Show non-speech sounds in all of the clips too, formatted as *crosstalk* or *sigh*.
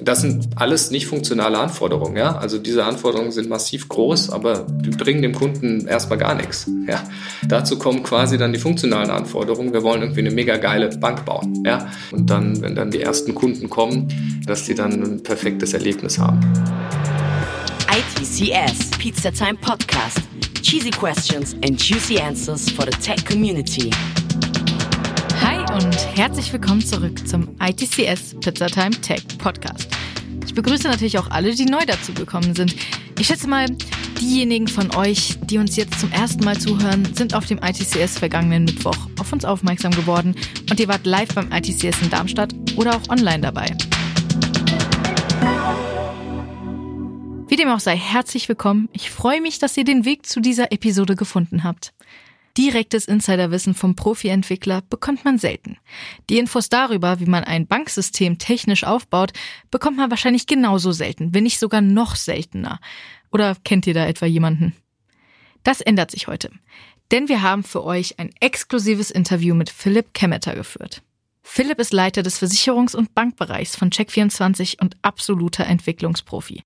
Das sind alles nicht funktionale Anforderungen, ja. Also diese Anforderungen sind massiv groß, aber die bringen dem Kunden erstmal gar nichts. Ja. Dazu kommen quasi dann die funktionalen Anforderungen. Wir wollen irgendwie eine mega geile Bank bauen, ja. Und dann, wenn dann die ersten Kunden kommen, dass die dann ein perfektes Erlebnis haben. ITCS, Pizza Time Podcast. Cheesy questions and juicy answers for the tech community. Und herzlich willkommen zurück zum ITCS Pizza Time Tech Podcast. Ich begrüße natürlich auch alle, die neu dazu gekommen sind. Ich schätze mal, diejenigen von euch, die uns jetzt zum ersten Mal zuhören, sind auf dem ITCS vergangenen Mittwoch auf uns aufmerksam geworden und ihr wart live beim ITCS in Darmstadt oder auch online dabei. Wie dem auch sei, herzlich willkommen. Ich freue mich, dass ihr den Weg zu dieser Episode gefunden habt. Direktes Insiderwissen vom Profi-Entwickler bekommt man selten. Die Infos darüber, wie man ein Banksystem technisch aufbaut, bekommt man wahrscheinlich genauso selten, wenn nicht sogar noch seltener. Oder kennt ihr da etwa jemanden? Das ändert sich heute. Denn wir haben für euch ein exklusives Interview mit Philipp Kemmeter geführt. Philipp ist Leiter des Versicherungs- und Bankbereichs von Check24 und absoluter Entwicklungsprofi.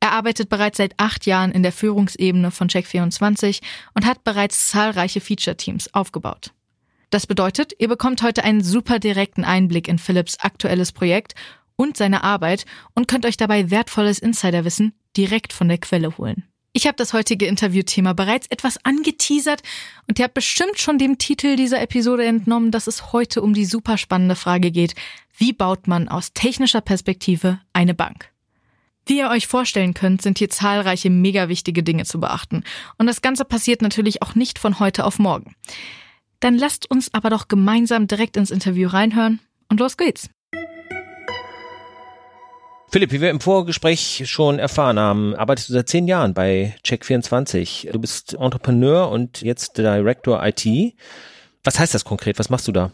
Er arbeitet bereits seit acht Jahren in der Führungsebene von Check24 und hat bereits zahlreiche Feature-Teams aufgebaut. Das bedeutet, ihr bekommt heute einen super direkten Einblick in Philips aktuelles Projekt und seine Arbeit und könnt euch dabei wertvolles Insiderwissen direkt von der Quelle holen. Ich habe das heutige Interviewthema bereits etwas angeteasert und ihr habt bestimmt schon dem Titel dieser Episode entnommen, dass es heute um die super spannende Frage geht, wie baut man aus technischer Perspektive eine Bank? Wie ihr euch vorstellen könnt, sind hier zahlreiche mega wichtige Dinge zu beachten. Und das Ganze passiert natürlich auch nicht von heute auf morgen. Dann lasst uns aber doch gemeinsam direkt ins Interview reinhören und los geht's. Philipp, wie wir im Vorgespräch schon erfahren haben, arbeitest du seit zehn Jahren bei Check24. Du bist Entrepreneur und jetzt Director IT. Was heißt das konkret? Was machst du da?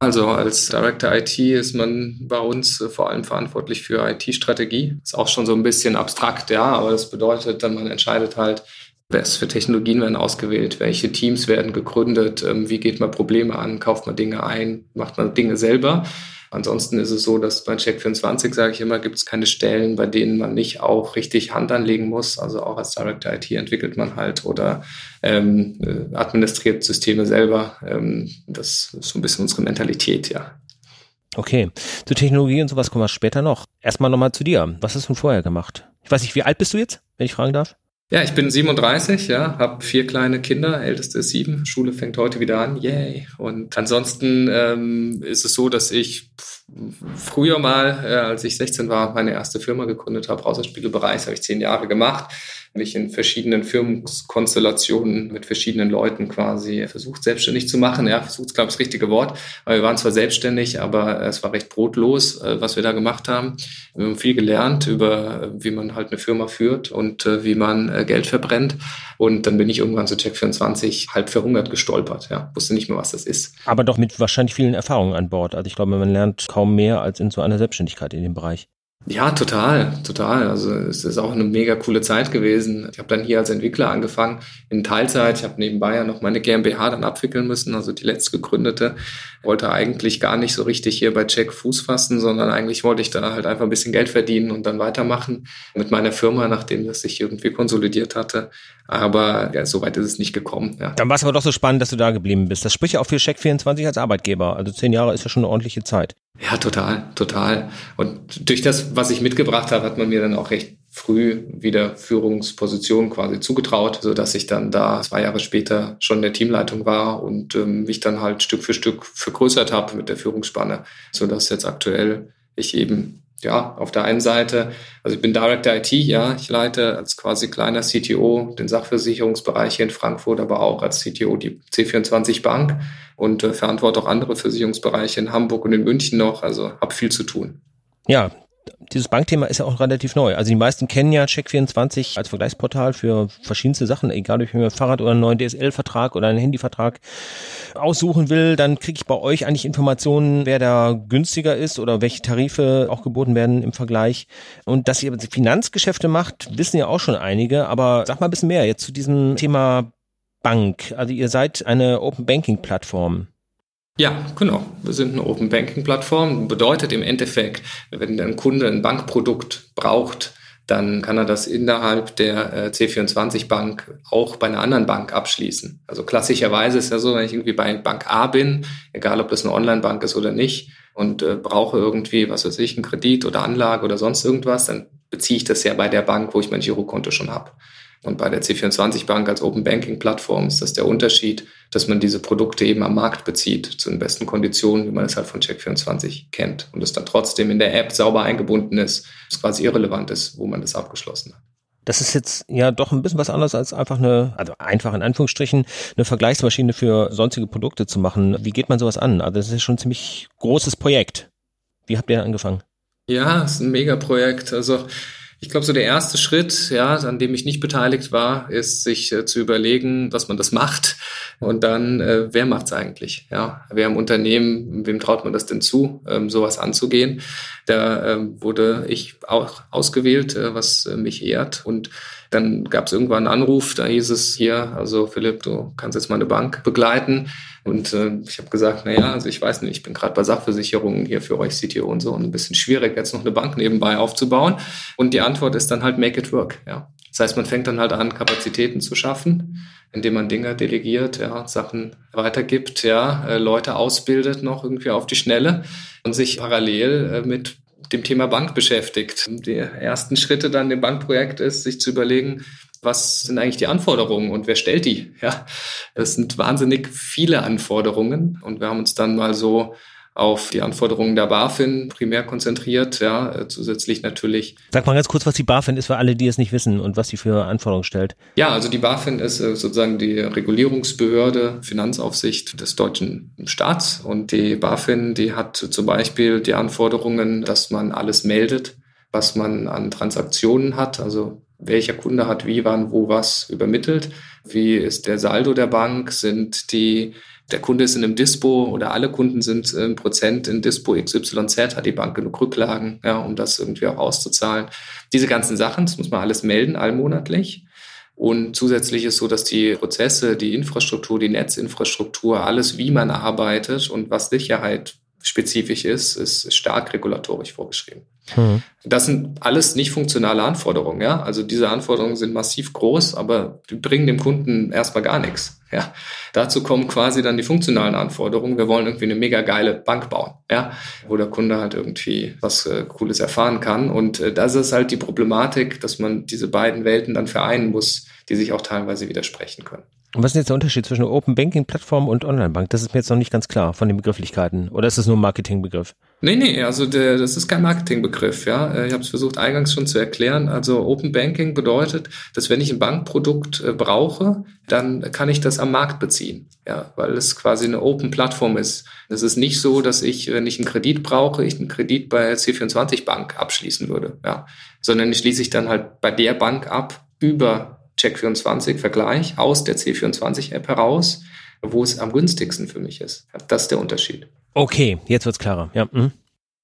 Also als Director IT ist man bei uns äh, vor allem verantwortlich für IT-Strategie. Ist auch schon so ein bisschen abstrakt, ja, aber das bedeutet dann, man entscheidet halt, was für Technologien werden ausgewählt, welche Teams werden gegründet, ähm, wie geht man Probleme an, kauft man Dinge ein, macht man Dinge selber. Ansonsten ist es so, dass bei Check24, sage ich immer, gibt es keine Stellen, bei denen man nicht auch richtig Hand anlegen muss. Also auch als Director IT entwickelt man halt oder ähm, äh, administriert Systeme selber. Ähm, das ist so ein bisschen unsere Mentalität, ja. Okay, zu Technologie und sowas kommen wir später noch. Erstmal nochmal zu dir. Was hast du vorher gemacht? Ich weiß nicht, wie alt bist du jetzt, wenn ich fragen darf? Ja, ich bin 37, ja, habe vier kleine Kinder, älteste ist sieben. Schule fängt heute wieder an, yay. Und ansonsten ähm, ist es so, dass ich früher mal, äh, als ich 16 war, meine erste Firma gegründet habe, Browserspielbereich, habe ich zehn Jahre gemacht mich in verschiedenen Firmenkonstellationen mit verschiedenen Leuten quasi versucht, selbstständig zu machen. Ja, versucht, glaube ich, das richtige Wort. Weil wir waren zwar selbstständig, aber es war recht brotlos, äh, was wir da gemacht haben. Wir haben viel gelernt über, wie man halt eine Firma führt und äh, wie man äh, Geld verbrennt. Und dann bin ich irgendwann zu Check24 halb verhungert gestolpert. Ja, wusste nicht mehr, was das ist. Aber doch mit wahrscheinlich vielen Erfahrungen an Bord. Also ich glaube, man lernt kaum mehr als in so einer Selbstständigkeit in dem Bereich. Ja, total, total. Also es ist auch eine mega coole Zeit gewesen. Ich habe dann hier als Entwickler angefangen in Teilzeit. Ich habe nebenbei ja noch meine GmbH dann abwickeln müssen, also die letzte gegründete. Wollte eigentlich gar nicht so richtig hier bei Check Fuß fassen, sondern eigentlich wollte ich da halt einfach ein bisschen Geld verdienen und dann weitermachen mit meiner Firma, nachdem das sich irgendwie konsolidiert hatte. Aber ja, so weit ist es nicht gekommen. Ja. Dann war es aber doch so spannend, dass du da geblieben bist. Das spricht ja auch für Check24 als Arbeitgeber. Also zehn Jahre ist ja schon eine ordentliche Zeit. Ja, total, total. Und durch das, was ich mitgebracht habe, hat man mir dann auch recht früh wieder Führungsposition quasi zugetraut, so dass ich dann da zwei Jahre später schon in der Teamleitung war und ähm, mich dann halt Stück für Stück vergrößert habe mit der Führungsspanne, so dass jetzt aktuell ich eben ja, auf der einen Seite, also ich bin Director IT, ja, ich leite als quasi kleiner CTO den Sachversicherungsbereich hier in Frankfurt, aber auch als CTO die C24 Bank und äh, verantworte auch andere Versicherungsbereiche in Hamburg und in München noch, also habe viel zu tun. Ja, dieses Bankthema ist ja auch relativ neu. Also die meisten kennen ja Check24 als Vergleichsportal für verschiedenste Sachen. Egal, ob ich mir ein Fahrrad oder einen neuen DSL-Vertrag oder einen Handyvertrag aussuchen will, dann kriege ich bei euch eigentlich Informationen, wer da günstiger ist oder welche Tarife auch geboten werden im Vergleich. Und dass ihr Finanzgeschäfte macht, wissen ja auch schon einige. Aber sag mal ein bisschen mehr jetzt zu diesem Thema Bank. Also ihr seid eine Open Banking Plattform. Ja, genau. Wir sind eine Open Banking Plattform. Bedeutet im Endeffekt, wenn ein Kunde ein Bankprodukt braucht, dann kann er das innerhalb der äh, C24 Bank auch bei einer anderen Bank abschließen. Also klassischerweise ist ja so, wenn ich irgendwie bei Bank A bin, egal ob das eine Online-Bank ist oder nicht, und äh, brauche irgendwie, was weiß ich, einen Kredit oder Anlage oder sonst irgendwas, dann beziehe ich das ja bei der Bank, wo ich mein Girokonto schon habe. Und bei der C24 Bank als Open Banking Plattform ist das der Unterschied, dass man diese Produkte eben am Markt bezieht, zu den besten Konditionen, wie man es halt von Check24 kennt. Und es dann trotzdem in der App sauber eingebunden ist, es quasi irrelevant ist, wo man das abgeschlossen hat. Das ist jetzt ja doch ein bisschen was anderes als einfach eine, also einfach in Anführungsstrichen, eine Vergleichsmaschine für sonstige Produkte zu machen. Wie geht man sowas an? Also das ist schon ein ziemlich großes Projekt. Wie habt ihr angefangen? Ja, es ist ein Megaprojekt. Also ich glaube, so der erste Schritt, ja, an dem ich nicht beteiligt war, ist, sich äh, zu überlegen, dass man das macht und dann, äh, wer macht's eigentlich? Ja, wer im Unternehmen, wem traut man das denn zu, ähm, sowas anzugehen? Da ähm, wurde ich auch ausgewählt, äh, was äh, mich ehrt und dann gab es irgendwann einen Anruf, da hieß es hier, also Philipp, du kannst jetzt mal eine Bank begleiten. Und äh, ich habe gesagt, na ja, also ich weiß nicht, ich bin gerade bei Sachversicherungen hier für euch CTO und so und ein bisschen schwierig, jetzt noch eine Bank nebenbei aufzubauen. Und die Antwort ist dann halt make it work. Ja. Das heißt, man fängt dann halt an, Kapazitäten zu schaffen, indem man Dinge delegiert, ja, Sachen weitergibt, ja, äh, Leute ausbildet noch irgendwie auf die Schnelle und sich parallel äh, mit dem Thema Bank beschäftigt. Die ersten Schritte dann im Bankprojekt ist, sich zu überlegen, was sind eigentlich die Anforderungen und wer stellt die? Ja, das sind wahnsinnig viele Anforderungen und wir haben uns dann mal so auf die Anforderungen der BaFin primär konzentriert, ja, äh, zusätzlich natürlich. Sag mal ganz kurz, was die BaFin ist für alle, die es nicht wissen und was sie für Anforderungen stellt. Ja, also die BaFin ist äh, sozusagen die Regulierungsbehörde, Finanzaufsicht des deutschen Staats und die BaFin, die hat zum Beispiel die Anforderungen, dass man alles meldet, was man an Transaktionen hat, also welcher Kunde hat wie, wann, wo, was übermittelt, wie ist der Saldo der Bank, sind die der Kunde ist in einem Dispo oder alle Kunden sind im Prozent in Dispo XYZ, hat die Bank genug Rücklagen, ja, um das irgendwie auch auszuzahlen. Diese ganzen Sachen, das muss man alles melden, allmonatlich. Und zusätzlich ist so, dass die Prozesse, die Infrastruktur, die Netzinfrastruktur, alles, wie man arbeitet und was Sicherheit spezifisch ist, ist stark regulatorisch vorgeschrieben. Mhm. Das sind alles nicht funktionale Anforderungen, ja. Also diese Anforderungen sind massiv groß, aber die bringen dem Kunden erstmal gar nichts. Ja. Dazu kommen quasi dann die funktionalen Anforderungen. Wir wollen irgendwie eine mega geile Bank bauen, ja, wo der Kunde halt irgendwie was äh, Cooles erfahren kann. Und äh, das ist halt die Problematik, dass man diese beiden Welten dann vereinen muss, die sich auch teilweise widersprechen können. Und was ist jetzt der Unterschied zwischen Open Banking Plattform und Online Bank? Das ist mir jetzt noch nicht ganz klar von den Begrifflichkeiten. Oder ist das nur ein Marketingbegriff? Nee, nee, also der, das ist kein Marketingbegriff, ja. Äh, ich habe es versucht eingangs schon zu erklären. Also Open Banking bedeutet, dass wenn ich ein Bankprodukt äh, brauche, dann kann ich das am Markt beziehen, ja, weil es quasi eine Open Plattform ist. Es ist nicht so, dass ich, wenn ich einen Kredit brauche, ich einen Kredit bei C24 Bank abschließen würde, ja, sondern ich schließe ich dann halt bei der Bank ab über Check24-Vergleich aus der C24-App heraus, wo es am günstigsten für mich ist. Das ist der Unterschied. Okay, jetzt wird's klarer. Ja. Mhm.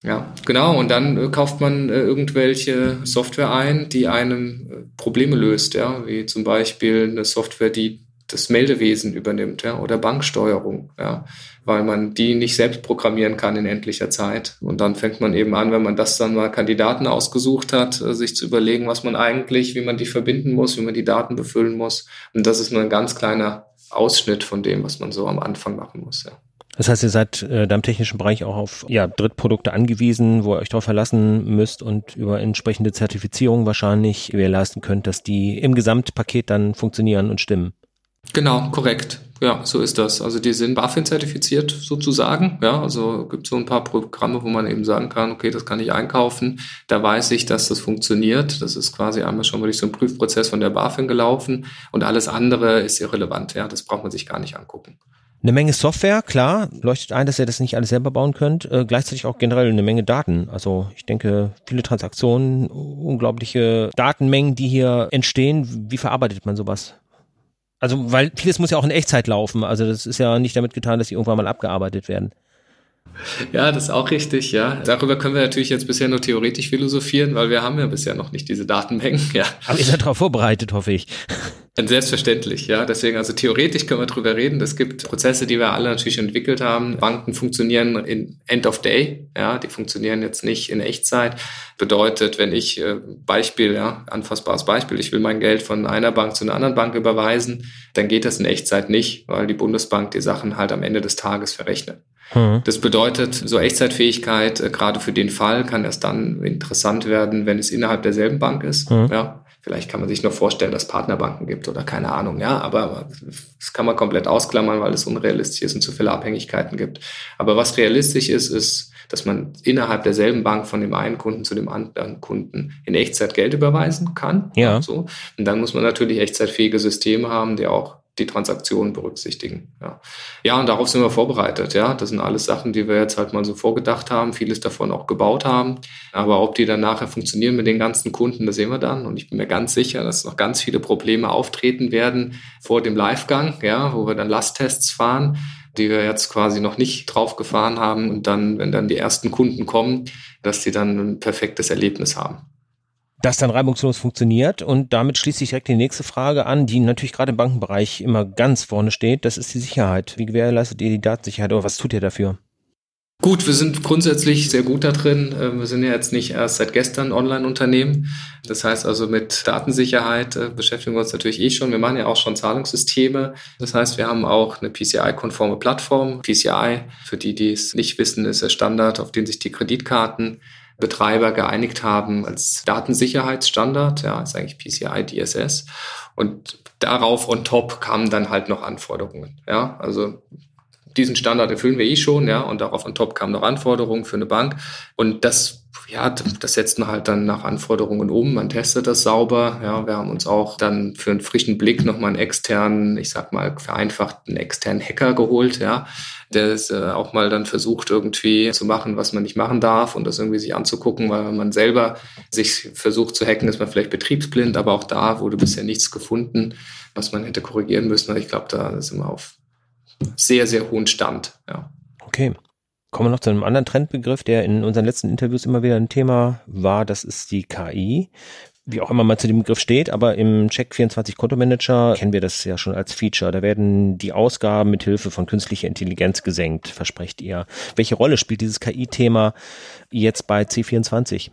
Ja, genau. Und dann äh, kauft man äh, irgendwelche Software ein, die einem äh, Probleme löst, ja, wie zum Beispiel eine Software, die das Meldewesen übernimmt, ja, oder Banksteuerung, ja, weil man die nicht selbst programmieren kann in endlicher Zeit. Und dann fängt man eben an, wenn man das dann mal Kandidaten ausgesucht hat, äh, sich zu überlegen, was man eigentlich, wie man die verbinden muss, wie man die Daten befüllen muss. Und das ist nur ein ganz kleiner Ausschnitt von dem, was man so am Anfang machen muss, ja. Das heißt, ihr seid äh, da im technischen Bereich auch auf ja, Drittprodukte angewiesen, wo ihr euch darauf verlassen müsst und über entsprechende Zertifizierung wahrscheinlich gewährleisten könnt, dass die im Gesamtpaket dann funktionieren und stimmen. Genau, korrekt. Ja, so ist das. Also die sind BaFin-zertifiziert sozusagen. Ja, also gibt so ein paar Programme, wo man eben sagen kann, okay, das kann ich einkaufen. Da weiß ich, dass das funktioniert. Das ist quasi einmal schon mal durch so einen Prüfprozess von der BaFin gelaufen und alles andere ist irrelevant. Ja, das braucht man sich gar nicht angucken. Eine Menge Software, klar, leuchtet ein, dass ihr das nicht alles selber bauen könnt. Äh, gleichzeitig auch generell eine Menge Daten. Also ich denke, viele Transaktionen, unglaubliche Datenmengen, die hier entstehen. Wie verarbeitet man sowas? Also, weil vieles muss ja auch in Echtzeit laufen. Also, das ist ja nicht damit getan, dass sie irgendwann mal abgearbeitet werden. Ja, das ist auch richtig, ja. Darüber können wir natürlich jetzt bisher nur theoretisch philosophieren, weil wir haben ja bisher noch nicht diese Datenmengen, *laughs* ja. Aber ihr seid darauf vorbereitet, hoffe ich. Selbstverständlich, ja. Deswegen, also theoretisch können wir drüber reden. Es gibt Prozesse, die wir alle natürlich entwickelt haben. Banken funktionieren in End of Day, ja. Die funktionieren jetzt nicht in Echtzeit. Bedeutet, wenn ich, äh, Beispiel, ja, anfassbares Beispiel, ich will mein Geld von einer Bank zu einer anderen Bank überweisen, dann geht das in Echtzeit nicht, weil die Bundesbank die Sachen halt am Ende des Tages verrechnet. Hm. Das bedeutet, so Echtzeitfähigkeit, äh, gerade für den Fall, kann erst dann interessant werden, wenn es innerhalb derselben Bank ist. Hm. Ja, Vielleicht kann man sich noch vorstellen, dass es Partnerbanken gibt oder keine Ahnung, ja, aber das kann man komplett ausklammern, weil es unrealistisch ist und zu viele Abhängigkeiten gibt. Aber was realistisch ist, ist, dass man innerhalb derselben Bank von dem einen Kunden zu dem anderen Kunden in Echtzeit Geld überweisen kann. Ja. So. Und dann muss man natürlich echtzeitfähige Systeme haben, die auch die Transaktionen berücksichtigen. Ja. ja, und darauf sind wir vorbereitet. Ja, das sind alles Sachen, die wir jetzt halt mal so vorgedacht haben, vieles davon auch gebaut haben. Aber ob die dann nachher funktionieren mit den ganzen Kunden, das sehen wir dann. Und ich bin mir ganz sicher, dass noch ganz viele Probleme auftreten werden vor dem Livegang, ja, wo wir dann Lasttests fahren die wir jetzt quasi noch nicht drauf gefahren haben und dann, wenn dann die ersten Kunden kommen, dass die dann ein perfektes Erlebnis haben das dann reibungslos funktioniert. Und damit schließt sich direkt die nächste Frage an, die natürlich gerade im Bankenbereich immer ganz vorne steht. Das ist die Sicherheit. Wie gewährleistet ihr die Datensicherheit oder was tut ihr dafür? Gut, wir sind grundsätzlich sehr gut da drin. Ähm, wir sind ja jetzt nicht erst seit gestern Online-Unternehmen. Das heißt also mit Datensicherheit äh, beschäftigen wir uns natürlich eh schon. Wir machen ja auch schon Zahlungssysteme. Das heißt, wir haben auch eine PCI-konforme Plattform. PCI, für die, die es nicht wissen, ist der Standard, auf den sich die Kreditkarten Betreiber geeinigt haben als Datensicherheitsstandard, ja, ist eigentlich PCI DSS. Und darauf on top kamen dann halt noch Anforderungen, ja, also diesen Standard erfüllen wir eh schon, ja, und darauf on top kamen noch Anforderungen für eine Bank. Und das ja, das setzt man halt dann nach Anforderungen um. Man testet das sauber. Ja, wir haben uns auch dann für einen frischen Blick nochmal einen externen, ich sag mal vereinfacht, einen externen Hacker geholt, ja, der es äh, auch mal dann versucht irgendwie zu machen, was man nicht machen darf und das irgendwie sich anzugucken, weil wenn man selber sich versucht zu hacken, ist man vielleicht betriebsblind, aber auch da wurde bisher nichts gefunden, was man hätte korrigieren müssen. Ich glaube, da sind wir auf sehr, sehr hohen Stand, ja. Okay. Kommen wir noch zu einem anderen Trendbegriff, der in unseren letzten Interviews immer wieder ein Thema war. Das ist die KI. Wie auch immer man zu dem Begriff steht, aber im Check24 Kontomanager kennen wir das ja schon als Feature. Da werden die Ausgaben mit Hilfe von künstlicher Intelligenz gesenkt, versprecht ihr. Welche Rolle spielt dieses KI-Thema jetzt bei C24?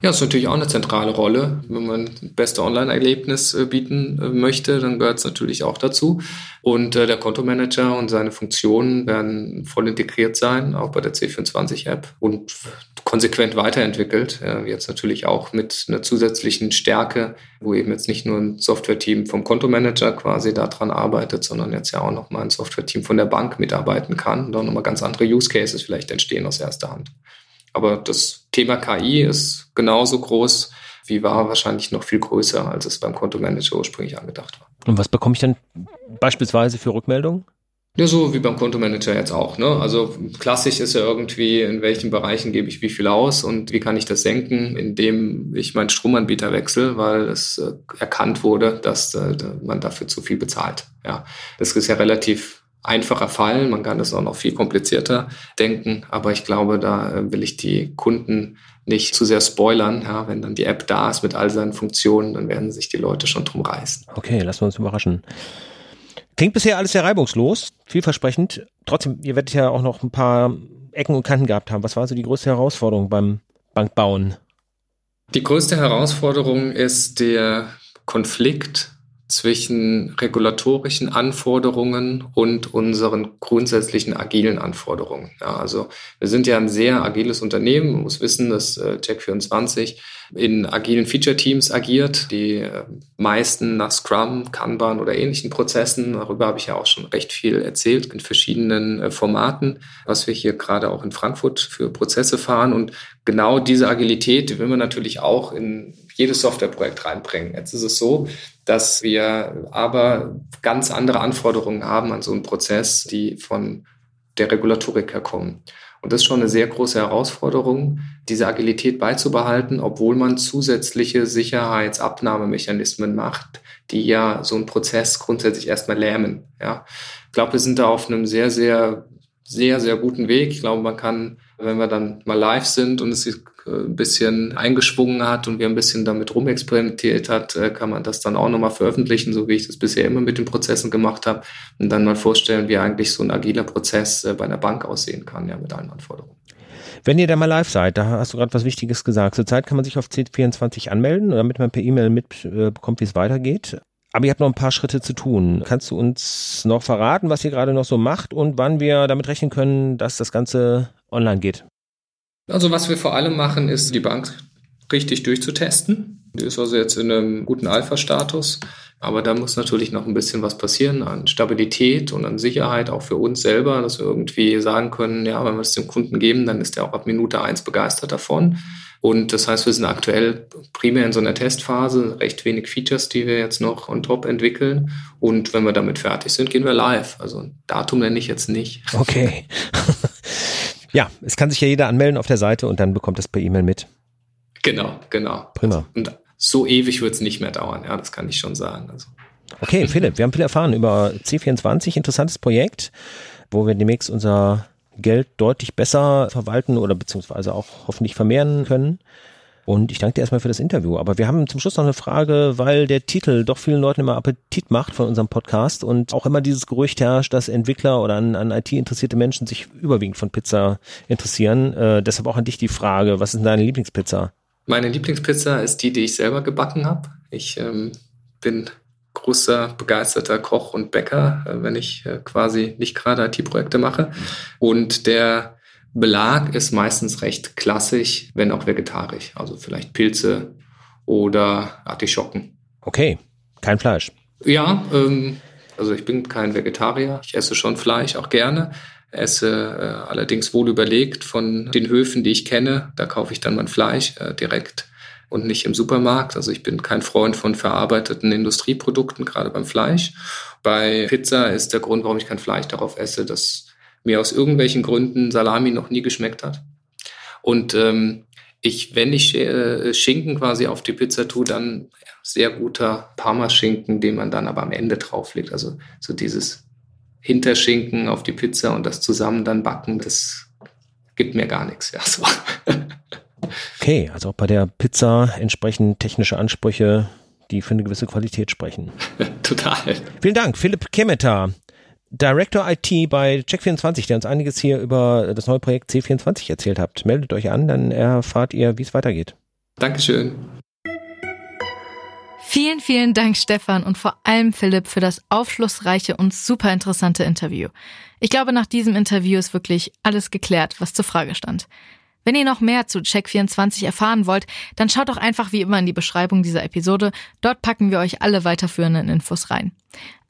Ja, ist natürlich auch eine zentrale Rolle. Wenn man das beste Online-Erlebnis äh, bieten äh, möchte, dann gehört es natürlich auch dazu. Und äh, der Kontomanager und seine Funktionen werden voll integriert sein, auch bei der C24-App und konsequent weiterentwickelt. Jetzt natürlich auch mit einer zusätzlichen Stärke, wo eben jetzt nicht nur ein Software-Team vom Kontomanager quasi daran arbeitet, sondern jetzt ja auch nochmal ein Software-Team von der Bank mitarbeiten kann auch nochmal ganz andere Use Cases vielleicht entstehen aus erster Hand. Aber das Thema KI ist genauso groß wie war, wahrscheinlich noch viel größer, als es beim Kontomanager ursprünglich angedacht war. Und was bekomme ich dann beispielsweise für Rückmeldungen? Ja, so wie beim Kontomanager jetzt auch. Ne? Also klassisch ist ja irgendwie, in welchen Bereichen gebe ich wie viel aus und wie kann ich das senken, indem ich meinen Stromanbieter wechsle, weil es äh, erkannt wurde, dass äh, man dafür zu viel bezahlt. Ja, das ist ja relativ einfacher Fall. Man kann das auch noch viel komplizierter denken, aber ich glaube, da äh, will ich die Kunden nicht zu sehr spoilern. Ja, wenn dann die App da ist mit all seinen Funktionen, dann werden sich die Leute schon drum reißen. Okay, lassen wir uns überraschen. Klingt bisher alles sehr reibungslos, vielversprechend. Trotzdem, ihr werdet ja auch noch ein paar Ecken und Kanten gehabt haben. Was war so die größte Herausforderung beim Bankbauen? Die größte Herausforderung ist der Konflikt zwischen regulatorischen Anforderungen und unseren grundsätzlichen agilen Anforderungen. Ja, also wir sind ja ein sehr agiles Unternehmen. Man muss wissen, dass äh, Check24 in agilen Feature-Teams agiert, die äh, meisten nach Scrum, Kanban oder ähnlichen Prozessen. Darüber habe ich ja auch schon recht viel erzählt in verschiedenen äh, Formaten, was wir hier gerade auch in Frankfurt für Prozesse fahren. Und genau diese Agilität die will man natürlich auch in jedes Softwareprojekt reinbringen. Jetzt ist es so, dass wir aber ganz andere Anforderungen haben an so einen Prozess, die von der Regulatorik herkommen. Und das ist schon eine sehr große Herausforderung, diese Agilität beizubehalten, obwohl man zusätzliche Sicherheitsabnahmemechanismen macht, die ja so einen Prozess grundsätzlich erstmal lähmen. Ja. Ich glaube, wir sind da auf einem sehr, sehr sehr, sehr guten Weg. Ich glaube, man kann, wenn wir dann mal live sind und es ein bisschen eingeschwungen hat und wir ein bisschen damit rumexperimentiert hat, äh, kann man das dann auch nochmal veröffentlichen, so wie ich das bisher immer mit den Prozessen gemacht habe und dann mal vorstellen, wie eigentlich so ein agiler Prozess äh, bei einer Bank aussehen kann, ja, mit allen Anforderungen. Wenn ihr da mal live seid, da hast du gerade was Wichtiges gesagt. Zurzeit kann man sich auf C24 anmelden, damit man per E-Mail mitbekommt, wie es weitergeht. Aber ihr habt noch ein paar Schritte zu tun. Kannst du uns noch verraten, was ihr gerade noch so macht und wann wir damit rechnen können, dass das Ganze online geht? Also was wir vor allem machen, ist die Bank richtig durchzutesten. Die ist also jetzt in einem guten Alpha-Status. Aber da muss natürlich noch ein bisschen was passieren an Stabilität und an Sicherheit, auch für uns selber, dass wir irgendwie sagen können, ja, wenn wir es dem Kunden geben, dann ist er auch ab Minute eins begeistert davon. Und das heißt, wir sind aktuell primär in so einer Testphase, recht wenig Features, die wir jetzt noch on top entwickeln. Und wenn wir damit fertig sind, gehen wir live. Also ein Datum nenne ich jetzt nicht. Okay. *laughs* ja, es kann sich ja jeder anmelden auf der Seite und dann bekommt es per E-Mail mit. Genau, genau. Prima. Und so ewig wird es nicht mehr dauern, ja, das kann ich schon sagen. Also. Okay, *laughs* Philipp, wir haben viel erfahren über C24, interessantes Projekt, wo wir demnächst unser Geld deutlich besser verwalten oder beziehungsweise auch hoffentlich vermehren können. Und ich danke dir erstmal für das Interview. Aber wir haben zum Schluss noch eine Frage, weil der Titel doch vielen Leuten immer Appetit macht von unserem Podcast und auch immer dieses Gerücht herrscht, dass Entwickler oder an, an IT interessierte Menschen sich überwiegend von Pizza interessieren. Äh, deshalb auch an dich die Frage, was ist deine Lieblingspizza? Meine Lieblingspizza ist die, die ich selber gebacken habe. Ich ähm, bin großer, begeisterter Koch und Bäcker, äh, wenn ich äh, quasi nicht gerade IT-Projekte mache. Und der Belag ist meistens recht klassisch, wenn auch vegetarisch. Also vielleicht Pilze oder Artischocken. Okay, kein Fleisch. Ja, ähm, also ich bin kein Vegetarier. Ich esse schon Fleisch, auch gerne. Esse äh, allerdings wohl überlegt von den Höfen, die ich kenne. Da kaufe ich dann mein Fleisch äh, direkt und nicht im Supermarkt. Also ich bin kein Freund von verarbeiteten Industrieprodukten, gerade beim Fleisch. Bei Pizza ist der Grund, warum ich kein Fleisch darauf esse, dass mir aus irgendwelchen Gründen Salami noch nie geschmeckt hat. Und ähm, ich, wenn ich äh, Schinken quasi auf die Pizza tue, dann sehr guter Parmaschinken, den man dann aber am Ende drauflegt. Also so dieses Hinterschinken auf die Pizza und das zusammen dann backen, das gibt mir gar nichts. Ja, so. Okay, also auch bei der Pizza entsprechend technische Ansprüche, die für eine gewisse Qualität sprechen. *laughs* Total. Vielen Dank, Philipp Kemeter, Director IT bei Check24, der uns einiges hier über das neue Projekt C24 erzählt hat. Meldet euch an, dann erfahrt ihr, wie es weitergeht. Dankeschön. Vielen, vielen Dank, Stefan und vor allem Philipp für das aufschlussreiche und super interessante Interview. Ich glaube, nach diesem Interview ist wirklich alles geklärt, was zur Frage stand. Wenn ihr noch mehr zu Check24 erfahren wollt, dann schaut doch einfach wie immer in die Beschreibung dieser Episode. Dort packen wir euch alle weiterführenden Infos rein.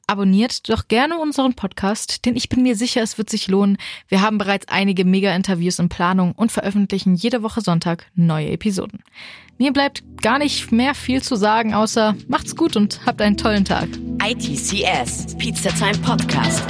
Abonniert doch gerne unseren Podcast, denn ich bin mir sicher, es wird sich lohnen. Wir haben bereits einige Mega-Interviews in Planung und veröffentlichen jede Woche Sonntag neue Episoden. Mir bleibt gar nicht mehr viel zu sagen, außer macht's gut und habt einen tollen Tag. ITCS, Pizza Time Podcast.